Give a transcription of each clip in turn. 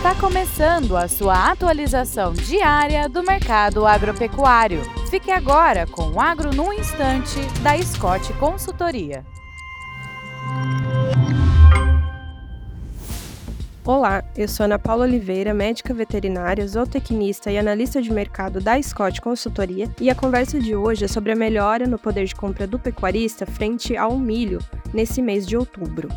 Está começando a sua atualização diária do mercado agropecuário. Fique agora com o Agro no Instante, da Scott Consultoria. Olá, eu sou Ana Paula Oliveira, médica veterinária, zootecnista e analista de mercado da Scott Consultoria, e a conversa de hoje é sobre a melhora no poder de compra do pecuarista frente ao milho nesse mês de outubro.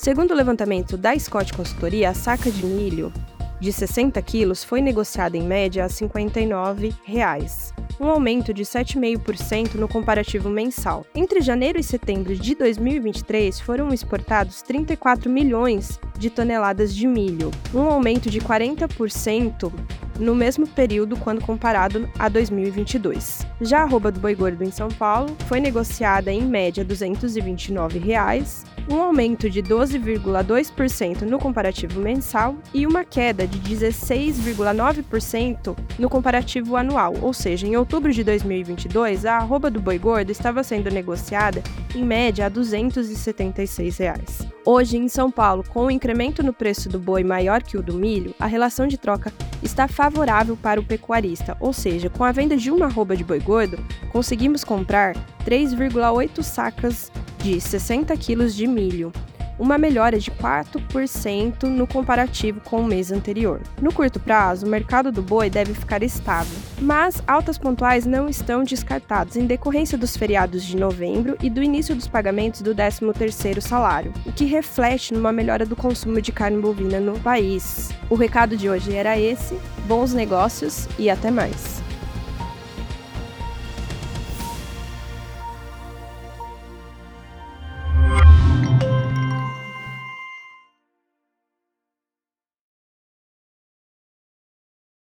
Segundo o levantamento da Scott Consultoria, a saca de milho de 60 quilos foi negociada em média a 59 reais, um aumento de 7,5% no comparativo mensal. Entre janeiro e setembro de 2023, foram exportados 34 milhões de toneladas de milho, um aumento de 40% no mesmo período quando comparado a 2022. Já a arroba do boi gordo em São Paulo foi negociada em média 229 reais, um aumento de 12,2% no comparativo mensal e uma queda de 16,9% no comparativo anual, ou seja, em outubro de 2022, a arroba do boi gordo estava sendo negociada em média a 276 reais. Hoje, em São Paulo, com o incremento no preço do boi maior que o do milho, a relação de troca está favorável para o pecuarista, ou seja, com a venda de uma arroba de boi gordo, conseguimos comprar 3,8 sacas de 60 quilos de milho, uma melhora de 4% no comparativo com o mês anterior. No curto prazo, o mercado do boi deve ficar estável, mas altas pontuais não estão descartadas em decorrência dos feriados de novembro e do início dos pagamentos do 13º salário, o que reflete numa melhora do consumo de carne bovina no país. O recado de hoje era esse, bons negócios e até mais.